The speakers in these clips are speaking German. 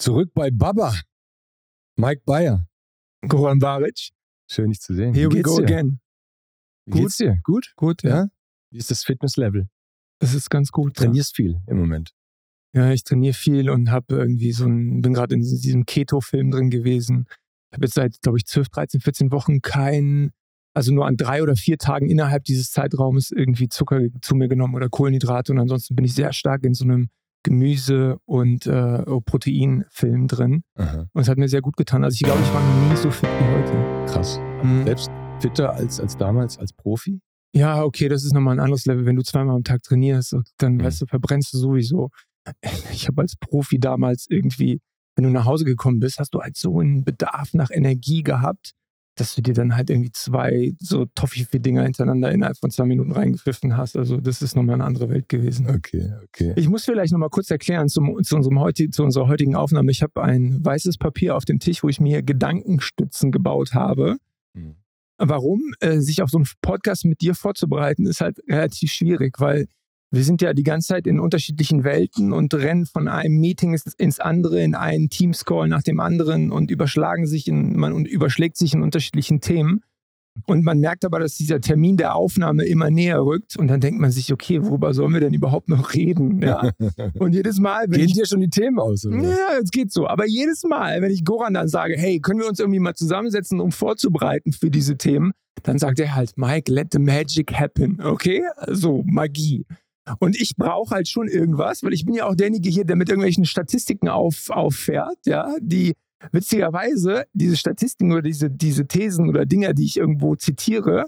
Zurück bei Baba. Mike Bayer. Goran Baric. Schön, dich zu sehen. Here Wie we geht's go dir? again. Wie Gut. geht's dir? Gut? Gut, ja. Ja? Wie ist das Fitnesslevel? Das ist ganz gut. Ja. Trainierst viel im Moment. Ja, ich trainiere viel und habe irgendwie so ein, bin gerade in diesem Keto-Film drin gewesen. Ich habe jetzt seit, glaube ich, 12, 13, 14 Wochen keinen, also nur an drei oder vier Tagen innerhalb dieses Zeitraumes irgendwie Zucker zu mir genommen oder Kohlenhydrate und ansonsten bin ich sehr stark in so einem Gemüse- und äh, Proteinfilm drin. Aha. Und es hat mir sehr gut getan. Also ich glaube, ich war noch nie so fit wie heute. Krass. Mhm. Selbst fitter als, als damals als Profi? Ja, okay, das ist nochmal ein anderes Level. Wenn du zweimal am Tag trainierst, dann Mhm. weißt du, verbrennst du sowieso. Ich habe als Profi damals irgendwie, wenn du nach Hause gekommen bist, hast du halt so einen Bedarf nach Energie gehabt, dass du dir dann halt irgendwie zwei so Toffifee-Dinger hintereinander innerhalb von zwei Minuten reingepfiffen hast. Also das ist nochmal eine andere Welt gewesen. Okay, okay. Ich muss vielleicht nochmal kurz erklären zum, zu, unserem heuti- zu unserer heutigen Aufnahme. Ich habe ein weißes Papier auf dem Tisch, wo ich mir Gedankenstützen gebaut habe. Mhm. Warum? Äh, sich auf so einen Podcast mit dir vorzubereiten, ist halt relativ schwierig, weil wir sind ja die ganze Zeit in unterschiedlichen Welten und rennen von einem Meeting ins, andere, in einen Teamscall nach dem anderen und überschlagen sich in, man überschlägt sich in unterschiedlichen Themen. Und man merkt aber, dass dieser Termin der Aufnahme immer näher rückt und dann denkt man sich, okay, worüber sollen wir denn überhaupt noch reden? Ja. Und jedes Mal, wenn Gehen ich dir schon die Themen aus, oder? ja, es geht so. Aber jedes Mal, wenn ich Goran dann sage, hey, können wir uns irgendwie mal zusammensetzen, um vorzubereiten für diese Themen, dann sagt er halt, Mike, let the magic happen. Okay? So, Magie. Und ich brauche halt schon irgendwas, weil ich bin ja auch derjenige hier, der mit irgendwelchen Statistiken auf, auffährt, ja, die witzigerweise diese Statistiken oder diese, diese Thesen oder Dinger, die ich irgendwo zitiere,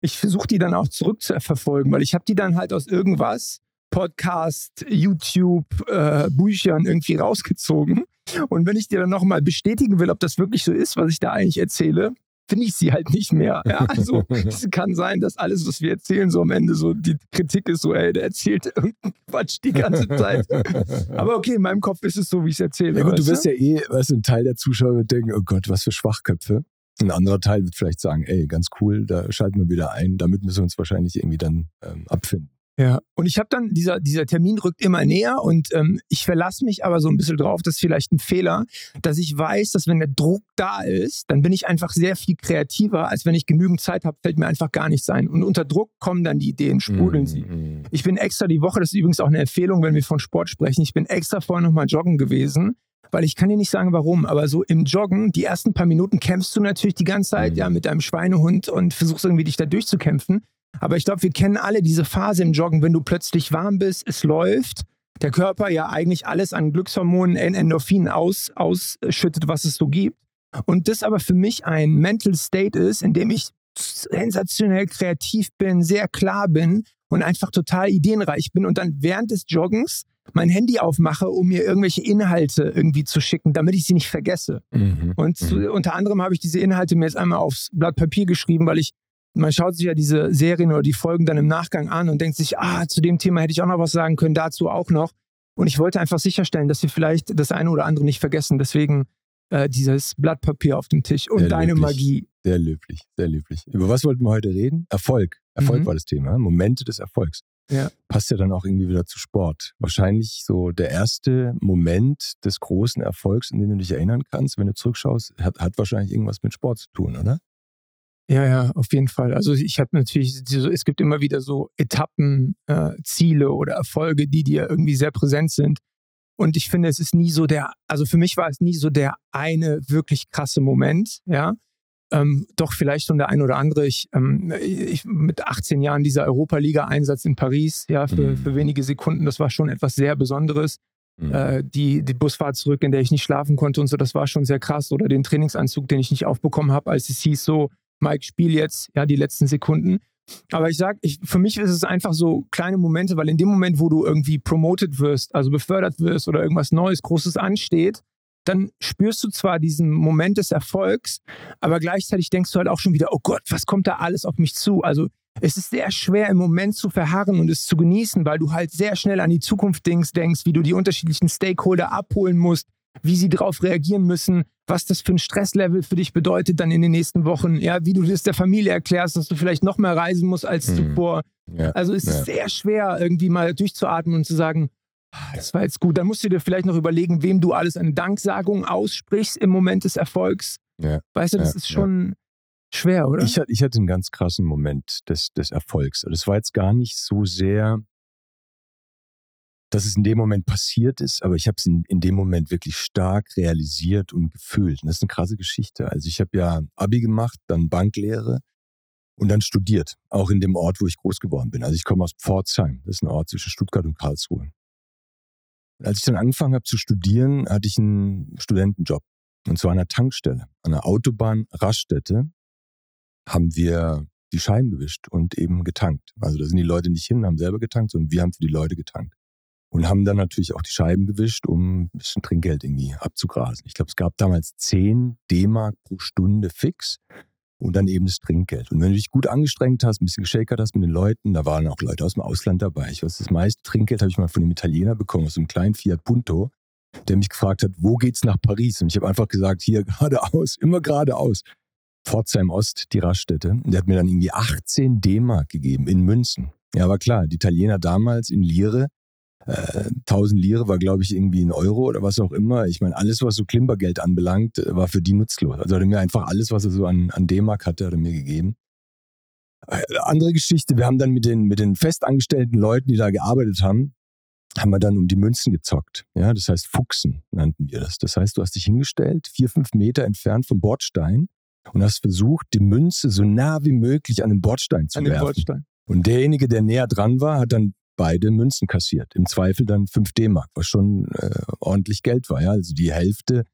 ich versuche die dann auch zurückzuverfolgen, weil ich habe die dann halt aus irgendwas, Podcast, YouTube, äh, Büchern irgendwie rausgezogen. Und wenn ich dir dann nochmal bestätigen will, ob das wirklich so ist, was ich da eigentlich erzähle, finde ich sie halt nicht mehr. Ja, also es kann sein, dass alles, was wir erzählen, so am Ende so die Kritik ist so, ey, der erzählt irgendeinen Quatsch die ganze Zeit. Aber okay, in meinem Kopf ist es so, wie ich es erzähle. Ja gut, du wirst ja eh, weißt du, ein Teil der Zuschauer wird denken, oh Gott, was für Schwachköpfe. Ein anderer Teil wird vielleicht sagen, ey, ganz cool, da schalten wir wieder ein, damit müssen wir uns wahrscheinlich irgendwie dann ähm, abfinden. Ja, und ich habe dann, dieser, dieser Termin rückt immer näher und ähm, ich verlasse mich aber so ein bisschen drauf, das ist vielleicht ein Fehler, dass ich weiß, dass wenn der Druck da ist, dann bin ich einfach sehr viel kreativer, als wenn ich genügend Zeit habe, fällt mir einfach gar nichts ein. Und unter Druck kommen dann die Ideen, sprudeln sie. Mhm. Ich bin extra die Woche, das ist übrigens auch eine Empfehlung, wenn wir von Sport sprechen, ich bin extra vorher nochmal joggen gewesen, weil ich kann dir nicht sagen, warum, aber so im Joggen, die ersten paar Minuten kämpfst du natürlich die ganze Zeit Mhm. ja mit deinem Schweinehund und versuchst irgendwie dich da durchzukämpfen. Aber ich glaube, wir kennen alle diese Phase im Joggen, wenn du plötzlich warm bist, es läuft, der Körper ja eigentlich alles an Glückshormonen, Endorphinen aus, ausschüttet, was es so gibt. Und das aber für mich ein Mental State ist, in dem ich sensationell kreativ bin, sehr klar bin und einfach total ideenreich bin und dann während des Joggens mein Handy aufmache, um mir irgendwelche Inhalte irgendwie zu schicken, damit ich sie nicht vergesse. Mhm. Und zu, unter anderem habe ich diese Inhalte mir jetzt einmal aufs Blatt Papier geschrieben, weil ich, man schaut sich ja diese Serien oder die Folgen dann im Nachgang an und denkt sich, ah, zu dem Thema hätte ich auch noch was sagen können, dazu auch noch. Und ich wollte einfach sicherstellen, dass wir vielleicht das eine oder andere nicht vergessen. Deswegen äh, dieses Blatt Papier auf dem Tisch und Sehr deine löblich. Magie. Sehr löblich, sehr löblich. Über was wollten wir heute reden? Erfolg. Erfolg Mhm. war das Thema. Momente des Erfolgs. Ja. Passt ja dann auch irgendwie wieder zu Sport. Wahrscheinlich so der erste Moment des großen Erfolgs, an den du dich erinnern kannst, wenn du zurückschaust, hat, hat wahrscheinlich irgendwas mit Sport zu tun, oder? Ja, ja, auf jeden Fall. Also ich habe natürlich, es gibt immer wieder so Etappen, äh, Ziele oder Erfolge, die dir irgendwie sehr präsent sind. Und ich finde, es ist nie so der, also für mich war es nie so der eine wirklich krasse Moment, ja. Ähm, doch vielleicht schon der ein oder andere. Ich, ähm, ich mit 18 Jahren dieser Europa-Liga-Einsatz in Paris, ja, für, Mhm. für wenige Sekunden, das war schon etwas sehr Besonderes Mhm. äh, die, die Busfahrt zurück, in der ich nicht schlafen konnte und so, das war schon sehr krass. Oder den Trainingsanzug, den ich nicht aufbekommen habe, als es hieß so, Mike, spiel jetzt, ja, die letzten Sekunden. Aber ich sag, ich, für mich ist es einfach so kleine Momente, weil in dem Moment, wo du irgendwie promoted wirst, also befördert wirst oder irgendwas Neues, Großes ansteht, dann spürst du zwar diesen Moment des Erfolgs, aber gleichzeitig denkst du halt auch schon wieder, oh Gott, was kommt da alles auf mich zu? Also es ist sehr schwer im Moment zu verharren und es zu genießen, weil du halt sehr schnell an die Zukunft denkst, denkst, wie du die unterschiedlichen Stakeholder abholen musst, wie sie darauf reagieren müssen, was das für ein Stresslevel für dich bedeutet dann in den nächsten Wochen, ja, wie du das der Familie erklärst, dass du vielleicht noch mehr reisen musst als Mhm. zuvor. Ja. Also es Ja. ist sehr schwer, irgendwie mal durchzuatmen und zu sagen, Das war jetzt gut. Dann musst du dir vielleicht noch überlegen, wem du alles eine Danksagung aussprichst im Moment des Erfolgs. Ja. Weißt du, das Ja, ist schon schwer, oder? Ich, hatte- ich hatte einen ganz krassen Moment des, des Erfolgs. Das war jetzt gar nicht so sehr, dass es in dem Moment passiert ist, aber ich habe es in, in dem Moment wirklich stark realisiert und gefühlt. Und das ist eine krasse Geschichte. Also ich habe ja Abi gemacht, dann Banklehre und dann studiert, auch in dem Ort, wo ich groß geworden bin. Also ich komme aus Pforzheim, das ist ein Ort zwischen Stuttgart und Karlsruhe. Und als ich dann angefangen habe zu studieren, hatte ich einen Studentenjob. Und zwar an einer Tankstelle, an einer Autobahn-Raststätte haben wir die Scheiben gewischt und eben getankt. Also da sind die Leute nicht hin, haben selber getankt, sondern wir haben für die Leute getankt. Und haben dann natürlich auch die Scheiben gewischt, um ein bisschen Trinkgeld irgendwie abzugrasen. Ich glaube, es gab damals 10 D-Mark pro Stunde fix und dann eben das Trinkgeld. Und wenn du dich gut angestrengt hast, ein bisschen geschakert hast mit den Leuten, da waren auch Leute aus dem Ausland dabei. Ich weiß, das meiste Trinkgeld habe ich mal von einem Italiener bekommen, aus einem kleinen Fiat Punto, der mich gefragt hat, wo geht's nach Paris? Und ich habe einfach gesagt, hier geradeaus, immer geradeaus. Pforzheim Ost, die Raststätte. Und der hat mir dann irgendwie 18 D-Mark gegeben in Münzen. Ja, war klar, die Italiener damals in Lire, äh, 1000 Lire war, glaube ich, irgendwie ein Euro oder was auch immer. Ich meine, alles, was so Klimpergeld anbelangt, äh, war für die nutzlos. Also hat er mir einfach alles, was er so an, an D-Mark hatte, hat er mir gegeben. Äh, andere Geschichte, wir haben dann mit den, mit den festangestellten Leuten, die da gearbeitet haben, haben wir dann um die Münzen gezockt. Ja, das heißt Fuchsen nannten wir das. Das heißt, du hast dich hingestellt, vier, fünf Meter entfernt vom Bordstein und hast versucht, die Münze so nah wie möglich an den Bordstein zu An den werfen. Bordstein. Und derjenige, der näher dran war, hat dann beide Münzen kassiert. Im Zweifel dann 5 D-Mark, was schon äh, ordentlich Geld war. Ja? Also die Hälfte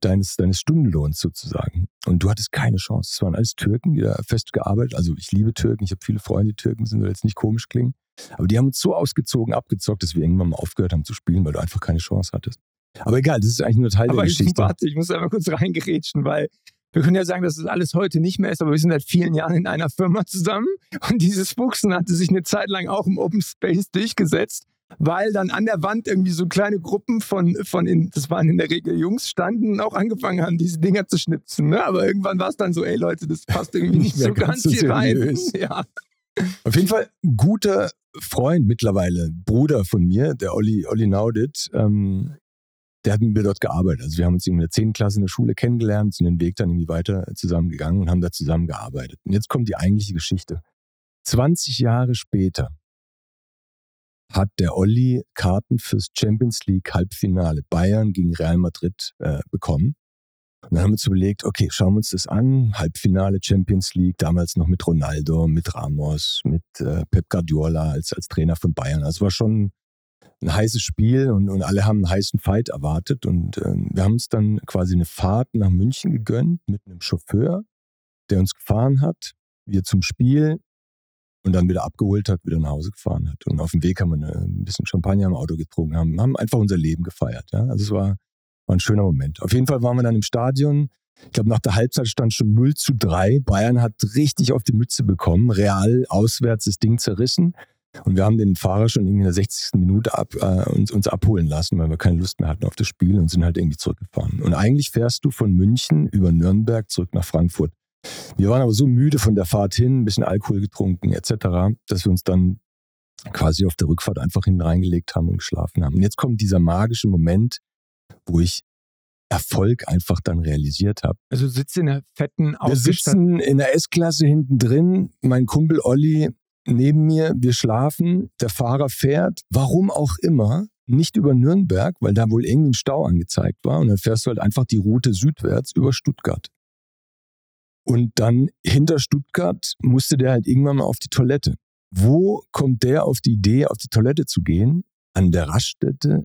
deines, deines Stundenlohns sozusagen. Und du hattest keine Chance. Es waren alles Türken, die da fest gearbeitet. Also ich liebe Türken, ich habe viele Freunde, die Türken sind, soll jetzt nicht komisch klingen. Aber die haben uns so ausgezogen, abgezockt, dass wir irgendwann mal aufgehört haben zu spielen, weil du einfach keine Chance hattest. Aber egal, das ist eigentlich nur Teil Aber der ich, Geschichte. warte, ich muss einmal kurz reingerätschen, weil wir können ja sagen, dass das alles heute nicht mehr ist, aber wir sind seit vielen Jahren in einer Firma zusammen und dieses Fuchsen hatte sich eine Zeit lang auch im Open Space durchgesetzt, weil dann an der Wand irgendwie so kleine Gruppen von, von in, das waren in der Regel Jungs, standen und auch angefangen haben, diese Dinger zu schnipsen. Ne? Aber irgendwann war es dann so, ey Leute, das passt irgendwie nicht, Nicht mehr so ganz ganz hier rein. Ja. Auf jeden Fall ein guter Freund mittlerweile, Bruder von mir, der Olli, Olli Naudit, ähm, der hat mit mir dort gearbeitet. Also wir haben uns in der 10. Klasse in der Schule kennengelernt, sind den Weg dann irgendwie weiter zusammengegangen und haben da zusammengearbeitet. Und jetzt kommt die eigentliche Geschichte. 20 Jahre später hat der Olli Karten fürs Champions League Halbfinale Bayern gegen Real Madrid äh, bekommen. Und dann haben wir uns überlegt, okay, schauen wir uns das an. Halbfinale Champions League, damals noch mit Ronaldo, mit Ramos, mit äh, Pep Guardiola als, als Trainer von Bayern. Also war schon ein heißes Spiel und, und alle haben einen heißen Fight erwartet. Und ähm, wir haben uns dann quasi eine Fahrt nach München gegönnt mit einem Chauffeur, der uns gefahren hat, wir zum Spiel und dann wieder abgeholt hat, wieder nach Hause gefahren hat. Und auf dem Weg haben wir eine, ein bisschen Champagner im Auto getrunken, haben, haben einfach unser Leben gefeiert. Ja? Also es war, war ein schöner Moment. Auf jeden Fall waren wir dann im Stadion. Ich glaube, nach der Halbzeit stand schon 0 zu 3. Bayern hat richtig auf die Mütze bekommen. Real auswärts das Ding zerrissen. Und wir haben den Fahrer schon irgendwie in der 60. Minute ab, äh, uns, uns abholen lassen, weil wir keine Lust mehr hatten auf das Spiel und sind halt irgendwie zurückgefahren. Und eigentlich fährst du von München über Nürnberg zurück nach Frankfurt. Wir waren aber so müde von der Fahrt hin, ein bisschen Alkohol getrunken etc., dass wir uns dann quasi auf der Rückfahrt einfach hinten reingelegt haben und geschlafen haben. Und jetzt kommt dieser magische Moment, wo ich Erfolg einfach dann realisiert habe. Also sitzt in der fetten Wir sitzen in der S-Klasse hinten drin, mein Kumpel Olli neben mir, wir schlafen, der Fahrer fährt, warum auch immer, nicht über Nürnberg, weil da wohl irgendwie ein Stau angezeigt war und dann fährst du halt einfach die Route südwärts über Stuttgart. Und dann hinter Stuttgart musste der halt irgendwann mal auf die Toilette. Wo kommt der auf die Idee, auf die Toilette zu gehen? An der Raststätte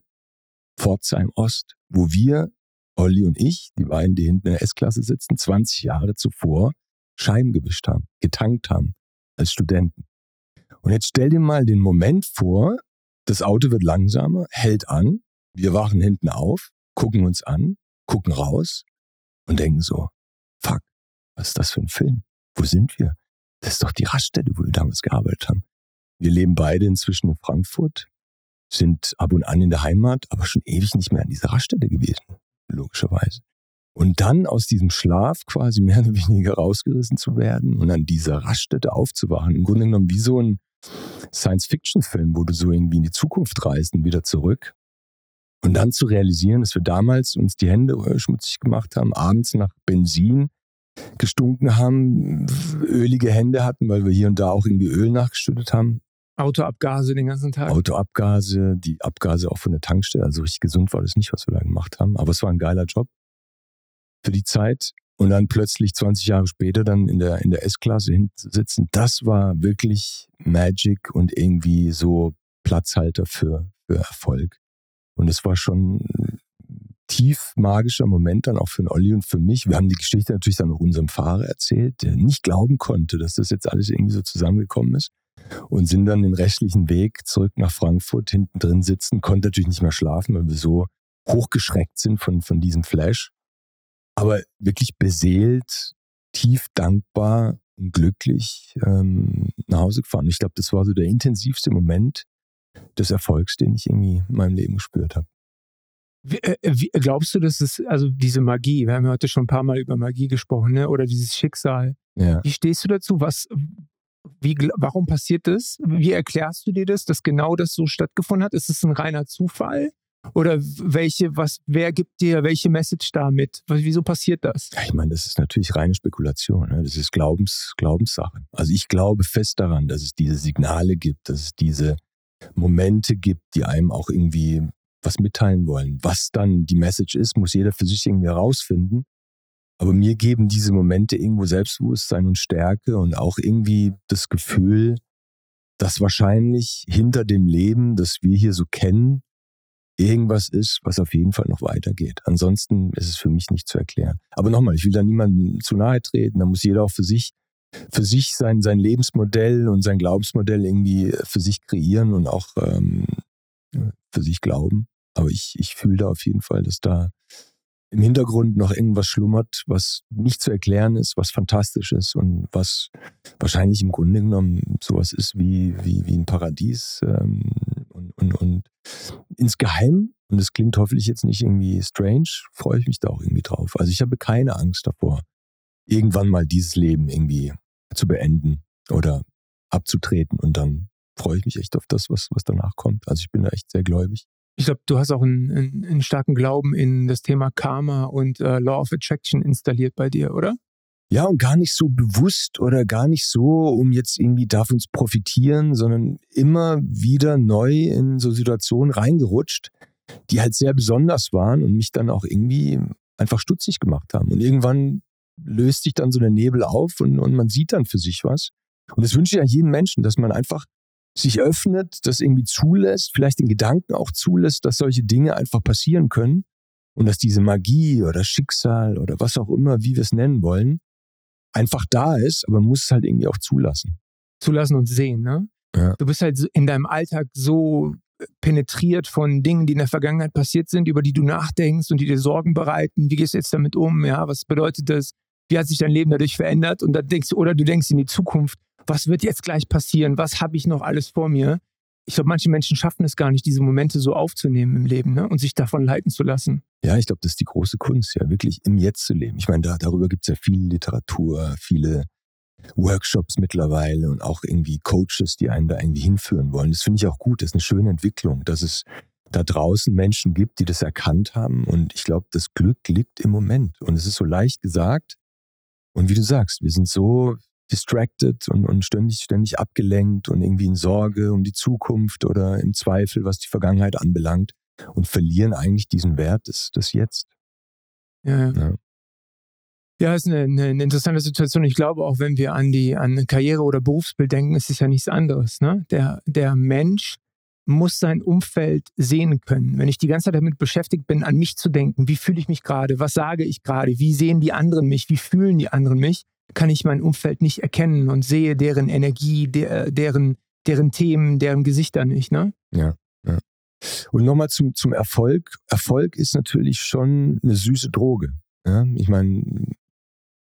Pforzheim Ost, wo wir, Olli und ich, die beiden, die hinten in der S-Klasse sitzen, 20 Jahre zuvor Scheiben gewischt haben, getankt haben, als Studenten. Und jetzt stell dir mal den Moment vor, das Auto wird langsamer, hält an, wir wachen hinten auf, gucken uns an, gucken raus und denken so, fuck, was ist das für ein Film? Wo sind wir? Das ist doch die Raststätte, wo wir damals gearbeitet haben. Wir leben beide inzwischen in Frankfurt, sind ab und an in der Heimat, aber schon ewig nicht mehr an dieser Raststätte gewesen, logischerweise. Und dann aus diesem Schlaf quasi mehr oder weniger rausgerissen zu werden und an dieser Raststätte aufzuwachen. Im Grunde genommen wie so ein Science-Fiction-Film, wo du so irgendwie in die Zukunft reist und wieder zurück. Und dann zu realisieren, dass wir damals uns die Hände äh, schmutzig gemacht haben, abends nach Benzin gestunken haben, ölige Hände hatten, weil wir hier und da auch irgendwie Öl nachgeschüttet haben. Autoabgase den ganzen Tag. Autoabgase, die Abgase auch von der Tankstelle. Also richtig gesund war das nicht, was wir da gemacht haben. Aber es war ein geiler Job für die Zeit. Und dann plötzlich 20 Jahre später dann in der, in der S-Klasse sitzen, das war wirklich Magic und irgendwie so Platzhalter für, für Erfolg. Und es war schon tief magischer Moment dann auch für den Olli und für mich. Wir haben die Geschichte natürlich dann auch unserem Fahrer erzählt, der nicht glauben konnte, dass das jetzt alles irgendwie so zusammengekommen ist. Und sind dann den restlichen Weg zurück nach Frankfurt hinten drin sitzen, konnte natürlich nicht mehr schlafen, weil wir so hochgeschreckt sind von, von diesem Flash. Aber wirklich beseelt, tief dankbar und glücklich ähm, nach Hause gefahren. Ich glaube, das war so der intensivste Moment des Erfolgs, den ich irgendwie in meinem Leben gespürt habe. Wie, äh, wie, glaubst du, dass es, also diese Magie, wir haben ja heute schon ein paar Mal über Magie gesprochen, ne? oder dieses Schicksal. Ja. Wie stehst du dazu? Was, wie, warum passiert das? Wie erklärst du dir das, dass genau das so stattgefunden hat? Ist es ein reiner Zufall? Oder welche, was, wer gibt dir welche Message damit? Wieso passiert das? Ja, ich meine, das ist natürlich reine Spekulation. Ne? Das ist Glaubens, Glaubenssache. Also ich glaube fest daran, dass es diese Signale gibt, dass es diese Momente gibt, die einem auch irgendwie was mitteilen wollen. Was dann die Message ist, muss jeder für sich irgendwie herausfinden. Aber mir geben diese Momente irgendwo Selbstbewusstsein und Stärke und auch irgendwie das Gefühl, dass wahrscheinlich hinter dem Leben, das wir hier so kennen, irgendwas ist, was auf jeden Fall noch weitergeht. Ansonsten ist es für mich nicht zu erklären. Aber nochmal, ich will da niemandem zu nahe treten. Da muss jeder auch für sich, für sich sein, sein Lebensmodell und sein Glaubensmodell irgendwie für sich kreieren und auch ähm, für sich glauben. Aber ich, ich fühle da auf jeden Fall, dass da im Hintergrund noch irgendwas schlummert, was nicht zu erklären ist, was fantastisch ist und was wahrscheinlich im Grunde genommen sowas ist wie, wie, wie ein Paradies. Ähm, und, und, und insgeheim, und das klingt hoffentlich jetzt nicht irgendwie strange, freue ich mich da auch irgendwie drauf. Also ich habe keine Angst davor, irgendwann mal dieses Leben irgendwie zu beenden oder abzutreten und dann freue ich mich echt auf das, was, was danach kommt. Also ich bin da echt sehr gläubig. Ich glaube, du hast auch einen, einen, einen, starken Glauben in das Thema Karma und äh, Law of Attraction installiert bei dir, oder? Ja, und gar nicht so bewusst oder gar nicht so, um jetzt irgendwie davon zu profitieren, sondern immer wieder neu in so Situationen reingerutscht, die halt sehr besonders waren und mich dann auch irgendwie einfach stutzig gemacht haben. Und irgendwann löst sich dann so der Nebel auf und, und man sieht dann für sich was. Und das wünsche ich ja jedem Menschen, dass man einfach sich öffnet, das irgendwie zulässt, vielleicht den Gedanken auch zulässt, dass solche Dinge einfach passieren können und dass diese Magie oder Schicksal oder was auch immer, wie wir es nennen wollen, einfach da ist, aber man muss es halt irgendwie auch zulassen. Zulassen und sehen, ne? Ja. Du bist halt in deinem Alltag so penetriert von Dingen, die in der Vergangenheit passiert sind, über die du nachdenkst und die dir Sorgen bereiten. Wie gehst du jetzt damit um? Ja, was bedeutet das? Wie hat sich dein Leben dadurch verändert? Und dann denkst du, oder du denkst in die Zukunft was wird jetzt gleich passieren? Was habe ich noch alles vor mir? Ich glaube, manche Menschen schaffen es gar nicht, diese Momente so aufzunehmen im Leben ne? und sich davon leiten zu lassen. Ja, ich glaube, das ist die große Kunst, ja, wirklich im Jetzt zu leben. Ich meine, da, darüber gibt es ja viel Literatur, viele Workshops mittlerweile und auch irgendwie Coaches, die einen da irgendwie hinführen wollen. Das finde ich auch gut. Das ist eine schöne Entwicklung, dass es da draußen Menschen gibt, die das erkannt haben. Und ich glaube, das Glück liegt im Moment. Und es ist so leicht gesagt. Und wie du sagst, wir sind so distracted und, und ständig, ständig abgelenkt und irgendwie in Sorge um die Zukunft oder im Zweifel, was die Vergangenheit anbelangt und verlieren eigentlich diesen Wert des, des Jetzt. Ja, ja. Ja, ist eine, eine, eine, interessante Situation. Ich glaube auch, wenn wir an die an Karriere oder Berufsbild denken, ist es ja nichts anderes. Ne? Der, der Mensch muss sein Umfeld sehen können. Wenn ich die ganze Zeit damit beschäftigt bin, an mich zu denken, wie fühle ich mich gerade, was sage ich gerade, wie sehen die anderen mich, wie fühlen die anderen mich, kann ich mein Umfeld nicht erkennen und sehe deren Energie, der, deren, deren Themen, deren Gesichter nicht. Ne? Ja, ja. Und nochmal zum, zum Erfolg. Erfolg ist natürlich schon eine süße Droge. Ja? Ich meine,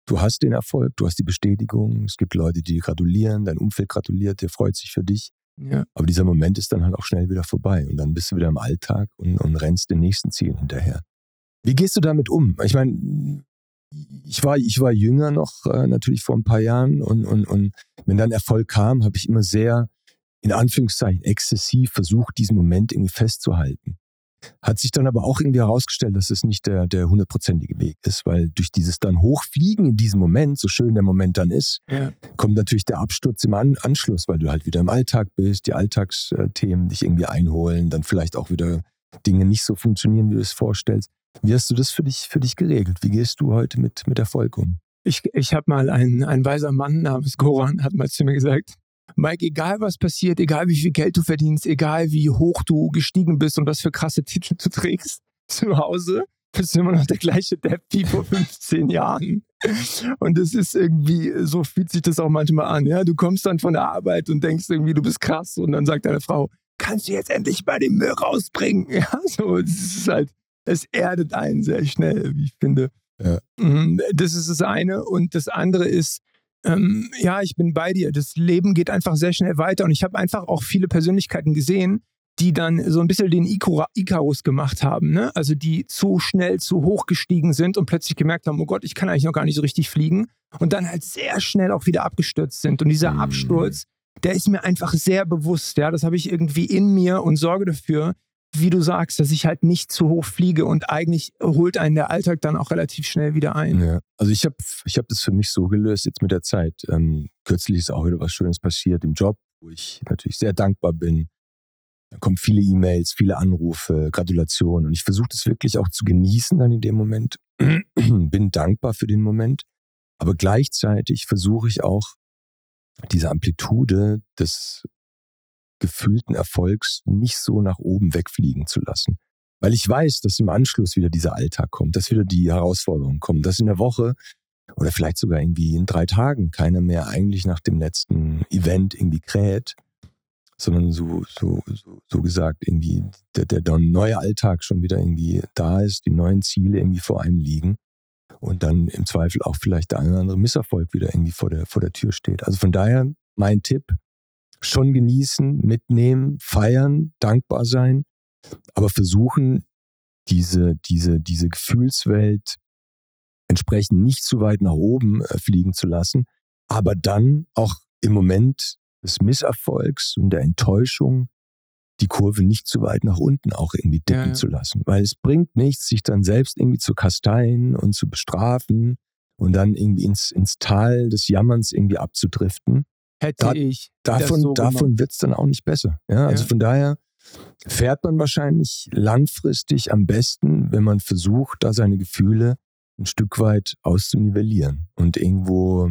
du hast den Erfolg, du hast die Bestätigung, es gibt Leute, die gratulieren, dein Umfeld gratuliert, der freut sich für dich. Ja. Aber dieser Moment ist dann halt auch schnell wieder vorbei und dann bist du wieder im Alltag und, und rennst dem nächsten Ziel hinterher. Wie gehst du damit um? Ich meine, ich war, ich war jünger noch, äh, natürlich vor ein paar Jahren und, und, und wenn dann Erfolg kam, habe ich immer sehr, in Anführungszeichen, exzessiv versucht, diesen Moment irgendwie festzuhalten. Hat sich dann aber auch irgendwie herausgestellt, dass es nicht der, der hundertprozentige Weg ist, weil durch dieses dann Hochfliegen in diesem Moment, so schön der Moment dann ist, ja. kommt natürlich der Absturz im An Anschluss, weil du halt wieder im Alltag bist, die Alltagsthemen dich irgendwie einholen, dann vielleicht auch wieder Dinge nicht so funktionieren, wie du es vorstellst. Wie hast du das für dich, für dich geregelt? Wie gehst du heute mit, mit Erfolg um? Ich, ich habe mal einen, ein weiser Mann namens Goran, hat mal zu mir gesagt, Mike, egal was passiert, egal wie viel Geld du verdienst, egal wie hoch du gestiegen bist und was für krasse Titel du trägst, zu Hause bist du immer noch der gleiche Depp wie vor 15 Jahren. Und es ist irgendwie, so fühlt sich das auch manchmal an. Ja, du kommst dann von der Arbeit und denkst irgendwie, du bist krass und dann sagt deine Frau, kannst du jetzt endlich mal den Müll rausbringen? Ja, so, es ist halt, es erdet einen sehr schnell, wie ich finde. Ja. Mhm, das ist das eine. Und das andere ist, ähm, ja, ich bin bei dir. Das Leben geht einfach sehr schnell weiter. Und ich habe einfach auch viele Persönlichkeiten gesehen, die dann so ein bisschen den Icarus gemacht haben. Ne? Also die zu schnell, zu hoch gestiegen sind und plötzlich gemerkt haben, oh Gott, ich kann eigentlich noch gar nicht so richtig fliegen. Und dann halt sehr schnell auch wieder abgestürzt sind. Und dieser mhm. Absturz, der ist mir einfach sehr bewusst. Ja, das habe ich irgendwie in mir und sorge dafür, wie du sagst, dass ich halt nicht zu hoch fliege und eigentlich holt einen der Alltag dann auch relativ schnell wieder ein. Ja. Also ich habe ich hab das für mich so gelöst jetzt mit der Zeit. Ähm, kürzlich ist auch wieder was Schönes passiert im Job, wo ich natürlich sehr dankbar bin. Da kommen viele E-Mails, viele Anrufe, Gratulationen und ich versuche das wirklich auch zu genießen dann in dem Moment. bin dankbar für den Moment, aber gleichzeitig versuche ich auch diese Amplitude des gefühlten Erfolgs nicht so nach oben wegfliegen zu lassen. Weil ich weiß, dass im Anschluss wieder dieser Alltag kommt, dass wieder die Herausforderungen kommen, dass in der Woche oder vielleicht sogar irgendwie in drei Tagen keiner mehr eigentlich nach dem letzten Event irgendwie kräht, sondern so, so, so, so gesagt irgendwie der, der, neue Alltag schon wieder irgendwie da ist, die neuen Ziele irgendwie vor einem liegen und dann im Zweifel auch vielleicht der eine oder andere Misserfolg wieder irgendwie vor der, vor der Tür steht. Also von daher mein Tipp, schon genießen, mitnehmen, feiern, dankbar sein, aber versuchen, diese, diese, diese Gefühlswelt entsprechend nicht zu weit nach oben äh, fliegen zu lassen, aber dann auch im Moment des Misserfolgs und der Enttäuschung die Kurve nicht zu weit nach unten auch irgendwie dippen ja, zu lassen. Weil es bringt nichts, sich dann selbst irgendwie zu kasteien und zu bestrafen und dann irgendwie ins, ins Tal des Jammerns irgendwie abzudriften, hätte da, ich. Davon, so davon wird es dann auch nicht besser. Ja, also ja. von daher fährt man wahrscheinlich langfristig am besten, wenn man versucht, da seine Gefühle ein Stück weit auszunivellieren und irgendwo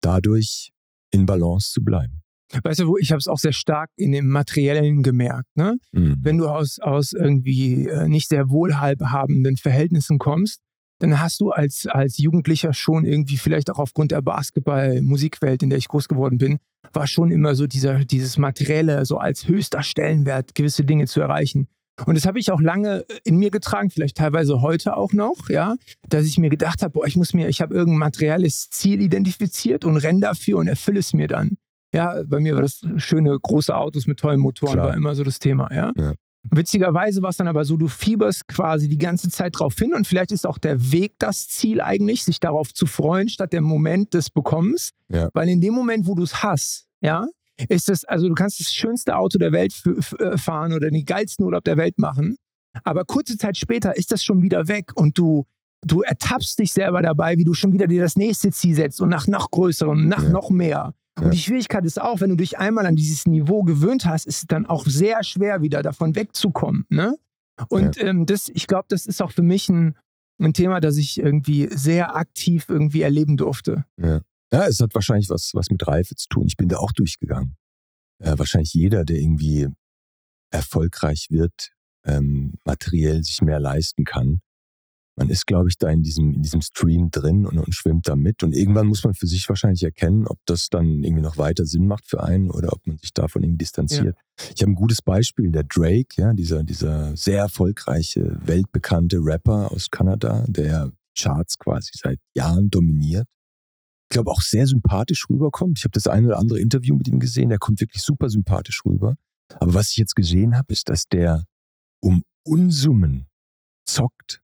dadurch in Balance zu bleiben. Weißt du, wo ich habe es auch sehr stark in dem Materiellen gemerkt. Ne? Mhm. Wenn du aus, aus irgendwie äh, nicht sehr wohlhabenden Verhältnissen kommst, dann hast du als, als Jugendlicher schon irgendwie, vielleicht auch aufgrund der Basketball-Musikwelt, in der ich groß geworden bin, war schon immer so dieser, dieses Materielle, so als höchster Stellenwert, gewisse Dinge zu erreichen. Und das habe ich auch lange in mir getragen, vielleicht teilweise heute auch noch, ja, dass ich mir gedacht habe, boah, ich muss mir, ich habe irgendein materielles Ziel identifiziert und renne dafür und erfülle es mir dann. Ja, bei mir war das schöne große Autos mit tollen Motoren, Klar. war immer so das Thema, ja. ja. Witzigerweise war es dann aber so, du fieberst quasi die ganze Zeit drauf hin und vielleicht ist auch der Weg das Ziel eigentlich, sich darauf zu freuen, statt der Moment des Bekommens. Ja. Weil in dem Moment, wo du es hast, ja, ist es, also du kannst das schönste Auto der Welt äh, fahren oder den geilsten Urlaub der Welt machen. Aber kurze Zeit später ist das schon wieder weg und du, du ertappst dich selber dabei, wie du schon wieder dir das nächste Ziel setzt und nach noch größerem, nach ja. noch mehr. Und die Schwierigkeit ist auch, wenn du dich einmal an dieses Niveau gewöhnt hast, ist es dann auch sehr schwer, wieder davon wegzukommen. Ne? Und ja. ähm, das, ich glaube, das ist auch für mich ein, ein Thema, das ich irgendwie sehr aktiv irgendwie erleben durfte. Ja. ja, es hat wahrscheinlich was, was mit Reife zu tun. Ich bin da auch durchgegangen. Ja, wahrscheinlich jeder, der irgendwie erfolgreich wird, ähm, materiell sich mehr leisten kann, man ist, glaube ich, da in diesem, in diesem Stream drin und, und, schwimmt da mit. Und irgendwann muss man für sich wahrscheinlich erkennen, ob das dann irgendwie noch weiter Sinn macht für einen oder ob man sich davon irgendwie distanziert. Ja. Ich habe ein gutes Beispiel, der Drake, ja, dieser, dieser sehr erfolgreiche, weltbekannte Rapper aus Kanada, der Charts quasi seit Jahren dominiert. Ich glaube, auch sehr sympathisch rüberkommt. Ich habe das eine oder andere Interview mit ihm gesehen, der kommt wirklich super sympathisch rüber. Aber was ich jetzt gesehen habe, ist, dass der um Unsummen zockt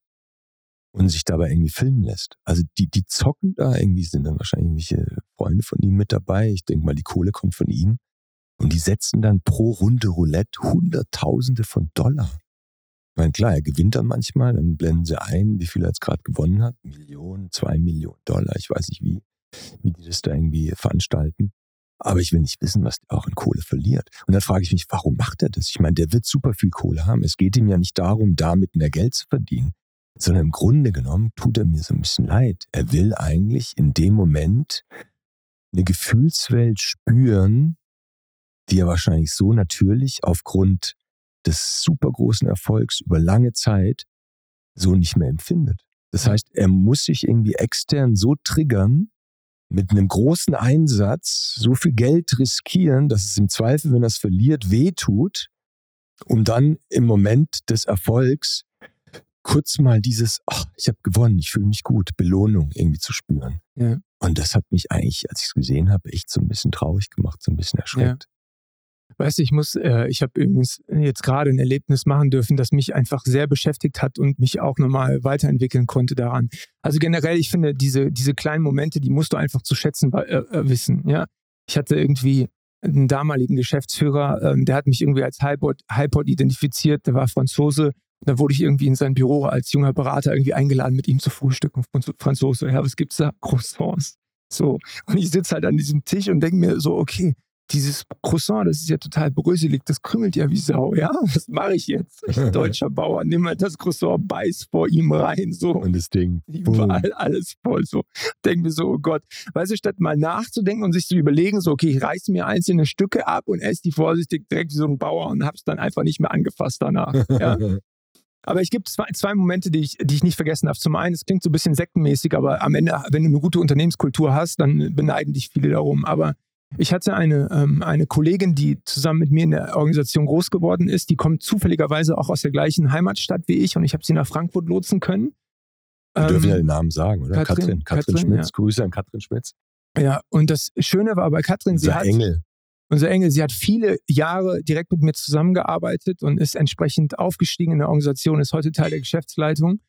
und sich dabei irgendwie filmen lässt. Also die, die zocken da irgendwie, sind dann wahrscheinlich irgendwelche Freunde von ihm mit dabei. Ich denke mal, die Kohle kommt von ihm. Und die setzen dann pro Runde Roulette Hunderttausende von Dollar. Ich meine, klar, er gewinnt dann manchmal, dann blenden sie ein, wie viel er jetzt gerade gewonnen hat. Millionen, zwei Millionen Dollar, ich weiß nicht wie, wie die das da irgendwie veranstalten. Aber ich will nicht wissen, was der auch in Kohle verliert. Und dann frage ich mich, warum macht er das? Ich meine, der wird super viel Kohle haben. Es geht ihm ja nicht darum, damit mehr Geld zu verdienen, sondern im Grunde genommen tut er mir so ein bisschen leid. Er will eigentlich in dem Moment eine Gefühlswelt spüren, die er wahrscheinlich so natürlich aufgrund des super großen Erfolgs über lange Zeit so nicht mehr empfindet. Das heißt, er muss sich irgendwie extern so triggern, mit einem großen Einsatz so viel Geld riskieren, dass es im Zweifel, wenn er es verliert, wehtut, um dann im Moment des Erfolgs kurz mal dieses, ach, ich habe gewonnen, ich fühle mich gut, Belohnung irgendwie zu spüren. Ja. Und das hat mich eigentlich, als ich es gesehen habe, echt so ein bisschen traurig gemacht, so ein bisschen erschreckt. Weißt du, ich muss, äh, ich habe übrigens jetzt gerade ein Erlebnis machen dürfen, das mich einfach sehr beschäftigt hat und mich auch nochmal weiterentwickeln konnte daran. Also generell, ich finde, diese, diese kleinen Momente, die musst du einfach zu schätzen äh, äh, wissen. Ja, ich hatte irgendwie einen damaligen Geschäftsführer, ähm, der hat mich irgendwie als Hypod identifiziert, der war Franzose. Da wurde ich irgendwie in sein Büro als junger Berater irgendwie eingeladen, mit ihm zu frühstücken. Franzose, ja, was gibt's da? Croissants. So. Und ich sitze halt an diesem Tisch und denke mir so, okay, dieses Croissant, das ist ja total bröselig, das krümelt ja wie Sau, ja? Was mache ich jetzt? Ich, deutscher Bauer, nimm mal das Croissant, beiß vor ihm rein, so. Und das Ding. Überall alles voll, so. Denken wir so, oh Gott. Weißt du, statt mal nachzudenken und sich zu überlegen, so, okay, ich reiße mir einzelne Stücke ab und esse die vorsichtig direkt wie so ein Bauer und hab's dann einfach nicht mehr angefasst danach, ja? Aber es gibt zwei, zwei Momente, die ich, die ich nicht vergessen darf. Zum einen, es klingt so ein bisschen sektenmäßig, aber am Ende, wenn du eine gute Unternehmenskultur hast, dann beneiden dich viele darum. Aber ich hatte eine, ähm, eine Kollegin, die zusammen mit mir in der Organisation groß geworden ist. Die kommt zufälligerweise auch aus der gleichen Heimatstadt wie ich und ich habe sie nach Frankfurt lotsen können. Wir dürfen ja ähm, den Namen sagen, oder? Katrin, Katrin, Katrin, Schmitz. Ja. Grüße an Katrin Schmitz. Ja, und das Schöne war bei Katrin, unser sie hat. Engel. Unser Engel, sie hat viele Jahre direkt mit mir zusammengearbeitet und ist entsprechend aufgestiegen in der Organisation, ist heute Teil der Geschäftsleitung.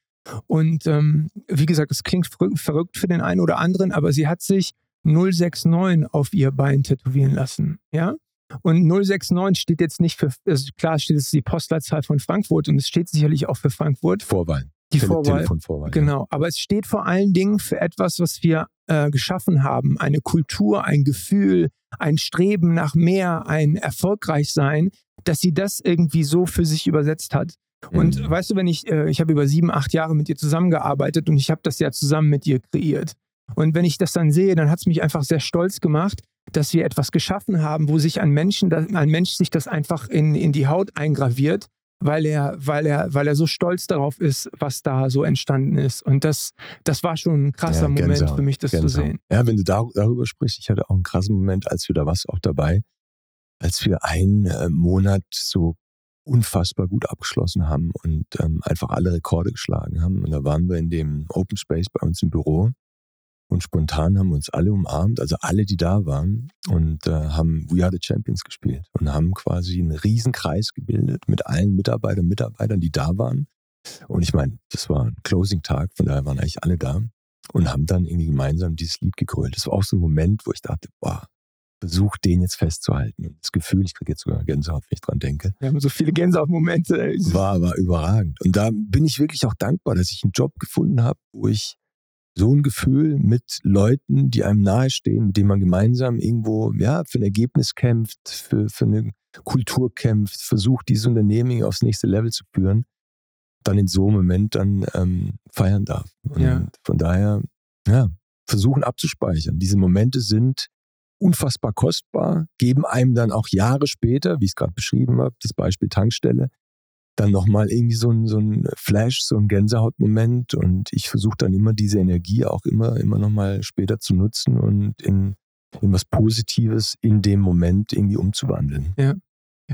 Und ähm, wie gesagt, es klingt verrückt für den einen oder anderen, aber sie hat sich 069 auf ihr Bein tätowieren lassen. Ja? Und 069 steht jetzt nicht für, also klar steht es die Postleitzahl von Frankfurt und es steht sicherlich auch für Frankfurt. Vorwahl. Die Tele Vorwahl. Telefonvorwahl. Genau. Ja. Aber es steht vor allen Dingen für etwas, was wir äh, geschaffen haben. Eine Kultur, ein Gefühl, ein Streben nach mehr, ein Erfolgreichsein, dass sie das irgendwie so für sich übersetzt hat. Und mhm. weißt du, wenn ich, äh, ich habe über sieben, acht Jahre mit ihr zusammengearbeitet und ich habe das ja zusammen mit ihr kreiert. Und wenn ich das dann sehe, dann hat es mich einfach sehr stolz gemacht, dass wir etwas geschaffen haben, wo sich ein, Menschen, ein Mensch sich das einfach in, in die Haut eingraviert, weil er, weil, er, weil er so stolz darauf ist, was da so entstanden ist. Und das, das war schon ein krasser ja, Moment für mich, das Gänsehaut. zu sehen. Ja, wenn du darüber sprichst, ich hatte auch einen krassen Moment, als wir da was auch dabei, als wir einen äh, Monat so unfassbar gut abgeschlossen haben und ähm, einfach alle Rekorde geschlagen haben. Und da waren wir in dem Open Space bei uns im Büro und spontan haben wir uns alle umarmt, also alle, die da waren, und äh, haben We Are the Champions gespielt und haben quasi einen riesen Kreis gebildet mit allen Mitarbeitern und Mitarbeitern, die da waren. Und ich meine, das war ein Closing-Tag, von daher waren eigentlich alle da und haben dann irgendwie gemeinsam dieses Lied gegrölt. Das war auch so ein Moment, wo ich dachte, boah, versuch den jetzt festzuhalten. Und das Gefühl, ich kriege jetzt sogar Gänsehaut, wenn ich dran denke. Wir haben so viele Gänsehaut-Momente. War, war überragend. Und da bin ich wirklich auch dankbar, dass ich einen Job gefunden habe, wo ich so ein Gefühl mit Leuten, die einem nahestehen, mit denen man gemeinsam irgendwo ja, für ein Ergebnis kämpft, für, für eine Kultur kämpft, versucht, dieses Unternehmen aufs nächste Level zu führen, dann in so einem Moment dann ähm, feiern darf. Und ja. von daher, ja, versuchen abzuspeichern. Diese Momente sind unfassbar kostbar, geben einem dann auch Jahre später, wie ich es gerade beschrieben habe, das Beispiel Tankstelle, dann nochmal irgendwie so ein, so ein Flash, so ein Gänsehautmoment und ich versuche dann immer diese Energie auch immer, immer nochmal später zu nutzen und in, in was Positives in dem Moment irgendwie umzuwandeln. Ja.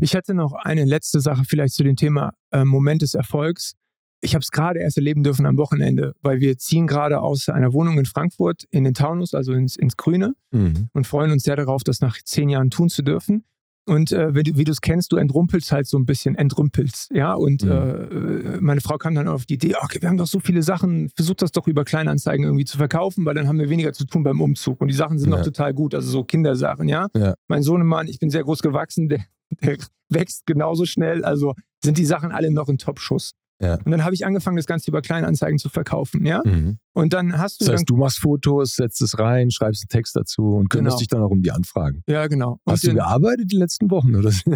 Ich hätte noch eine letzte Sache vielleicht zu dem Thema äh, Moment des Erfolgs. Ich habe es gerade erst erleben dürfen am Wochenende, weil wir ziehen gerade aus einer Wohnung in Frankfurt in den Taunus, also ins, ins Grüne, mhm. und freuen uns sehr darauf, das nach zehn Jahren tun zu dürfen. Und äh, wie, wie du es kennst, du entrümpelst halt so ein bisschen, entrümpelst, ja. Und mhm. äh, meine Frau kam dann auf die Idee, okay, wir haben doch so viele Sachen, versuch das doch über Kleinanzeigen irgendwie zu verkaufen, weil dann haben wir weniger zu tun beim Umzug. Und die Sachen sind ja. noch total gut, also so Kindersachen, ja. ja. Mein Sohnemann, ich bin sehr groß gewachsen, der, der wächst genauso schnell, also sind die Sachen alle noch in Top-Schuss. Ja. Und dann habe ich angefangen, das Ganze über Kleinanzeigen zu verkaufen, ja. Mhm. Und dann hast du Das heißt, du machst Fotos, setzt es rein, schreibst einen Text dazu und kümmerst Genau. dich dann auch um die Anfragen. ja genau. Und Hast du gearbeitet die letzten Wochen oder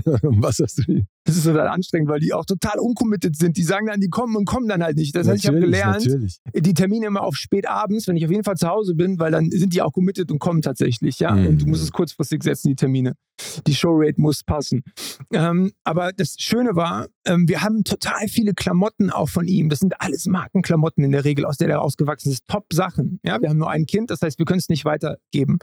was hast du die? Das ist total anstrengend, weil die auch total uncommitted sind. Die sagen dann, die kommen und kommen dann halt nicht. Das heißt, ich habe Natürlich, gelernt, Natürlich. die Termine immer auf spät abends, wenn ich auf jeden Fall zu Hause bin, weil dann sind die auch committed und kommen tatsächlich, ja. Mhm. Und du musst es kurzfristig setzen, die Termine. Die Showrate muss passen. Ähm, aber das Schöne war, ähm, wir haben total viele Klamotten auch von ihm. Das sind alles Markenklamotten in der Regel, aus der er rausgewachsen ist. Top-Sachen. Ja, wir haben nur ein Kind, das heißt, wir können es nicht weitergeben.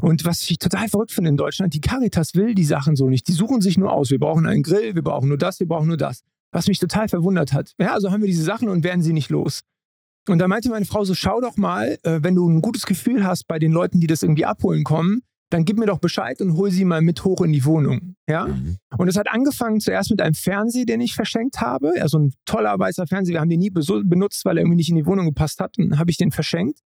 Und was ich total verrückt finde in Deutschland, die Caritas will die Sachen so nicht. Die suchen sich nur aus. Wir brauchen einen Grill, wir brauchen nur das, wir brauchen nur das. Was mich total verwundert hat. Ja, also haben wir diese Sachen und werden sie nicht los. Und da meinte meine Frau so, schau doch mal, äh, wenn du ein gutes Gefühl hast bei den Leuten, die das irgendwie abholen kommen, dann gib mir doch Bescheid und hol sie mal mit hoch in die Wohnung. Ja? Mhm. Und es hat angefangen zuerst mit einem Fernseher, den ich verschenkt habe. Also ein toller weißer Fernseher. Wir haben den nie benutzt, weil er irgendwie nicht in die Wohnung gepasst hat. Und dann habe ich den verschenkt.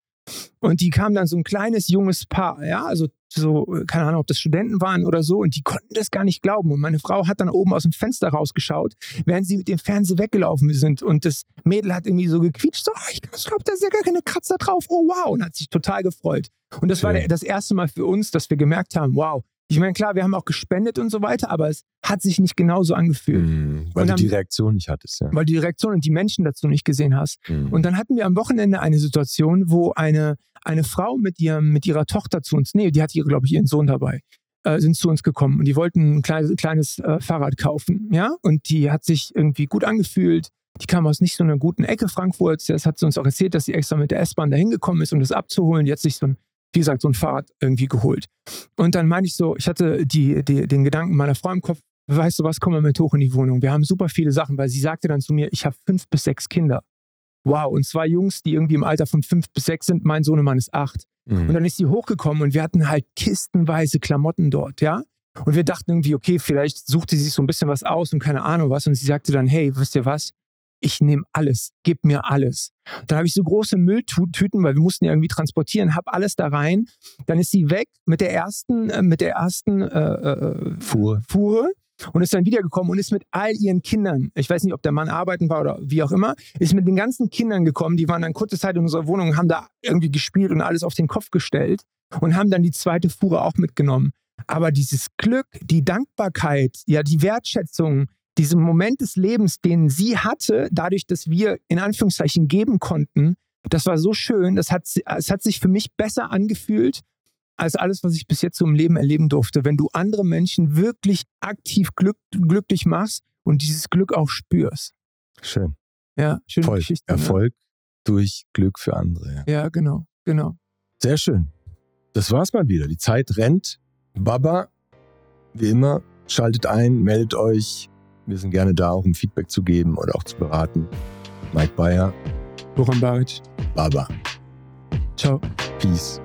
Und die kam dann so ein kleines junges Paar, ja, also so, keine Ahnung, ob das Studenten waren oder so, und die konnten das gar nicht glauben. Und meine Frau hat dann oben aus dem Fenster rausgeschaut, während sie mit dem Fernseher weggelaufen sind. Und das Mädel hat irgendwie so gequietscht, so, oh, ich glaube, da ist ja gar keine Kratzer drauf, oh wow, und hat sich total gefreut. Und das war Schön. der, das erste Mal für uns, dass wir gemerkt haben, wow, ich meine, klar, wir haben auch gespendet und so weiter, aber es hat sich nicht genauso angefühlt, Mhm. Weil Und du dann- die Reaktion nicht hattest, ja. weil du die Reaktion und die Menschen dazu nicht gesehen hast. Mhm. Und dann hatten wir am Wochenende eine Situation, wo eine, eine Frau mit, ihrem, mit ihrer Tochter zu uns, nee, die hatte, ihre, glaube ich, ihren Sohn dabei, äh, sind zu uns gekommen und die wollten ein kleines, kleines äh, Fahrrad kaufen, ja, und die hat sich irgendwie gut angefühlt. Die kam aus nicht so einer guten Ecke Frankfurts. Das hat sie uns auch erzählt, dass sie extra mit der S-Bahn dahin gekommen ist, um das abzuholen. Die hat sich so ein, wie gesagt, so ein Fahrrad irgendwie geholt. Und dann meinte ich so, ich hatte die, die, den Gedanken meiner Frau im Kopf, weißt du was, komm mal mit hoch in die Wohnung. Wir haben super viele Sachen, weil sie sagte dann zu mir, ich habe fünf bis sechs Kinder. Wow, und zwei Jungs, die irgendwie im Alter von fünf bis sechs sind, mein Sohnemann ist acht. Und Mhm. dann ist sie hochgekommen und wir hatten halt kistenweise Klamotten dort, ja. Und wir dachten irgendwie, okay, vielleicht sucht sie sich so ein bisschen was aus und keine Ahnung was. Und sie sagte dann, hey, wisst ihr was? Ich nehme alles, gib mir alles. Dann habe ich so große Mülltüten, weil wir mussten ja irgendwie transportieren, hab alles da rein. Dann ist sie weg mit der ersten, äh, mit der ersten äh, äh, Fuhr. Fuhre und ist dann wiedergekommen und ist mit all ihren Kindern, ich weiß nicht, ob der Mann arbeiten war oder wie auch immer, ist mit den ganzen Kindern gekommen, die waren dann kurze Zeit in unserer Wohnung, haben da irgendwie gespielt und alles auf den Kopf gestellt und haben dann die zweite Fuhre auch mitgenommen. Aber dieses Glück, die Dankbarkeit, ja, die Wertschätzung, diesen Moment des Lebens, den sie hatte, dadurch, dass wir in Anführungszeichen geben konnten, das war so schön, das hat, es hat sich für mich besser angefühlt, als alles, was ich bis jetzt so im Leben erleben durfte. Wenn du andere Menschen wirklich aktiv glück, glücklich machst und dieses Glück auch spürst. Schön. Ja, schöne Voll. Geschichte. ne? Erfolg durch Glück für andere. Ja. Ja, genau, genau. Sehr schön. Das war's mal wieder. Die Zeit rennt. Baba, wie immer, schaltet ein, meldet euch. Wir sind gerne da, auch um Feedback zu geben oder auch zu beraten. Mike Bayer, Woran Baric. Baba, Ciao. Peace.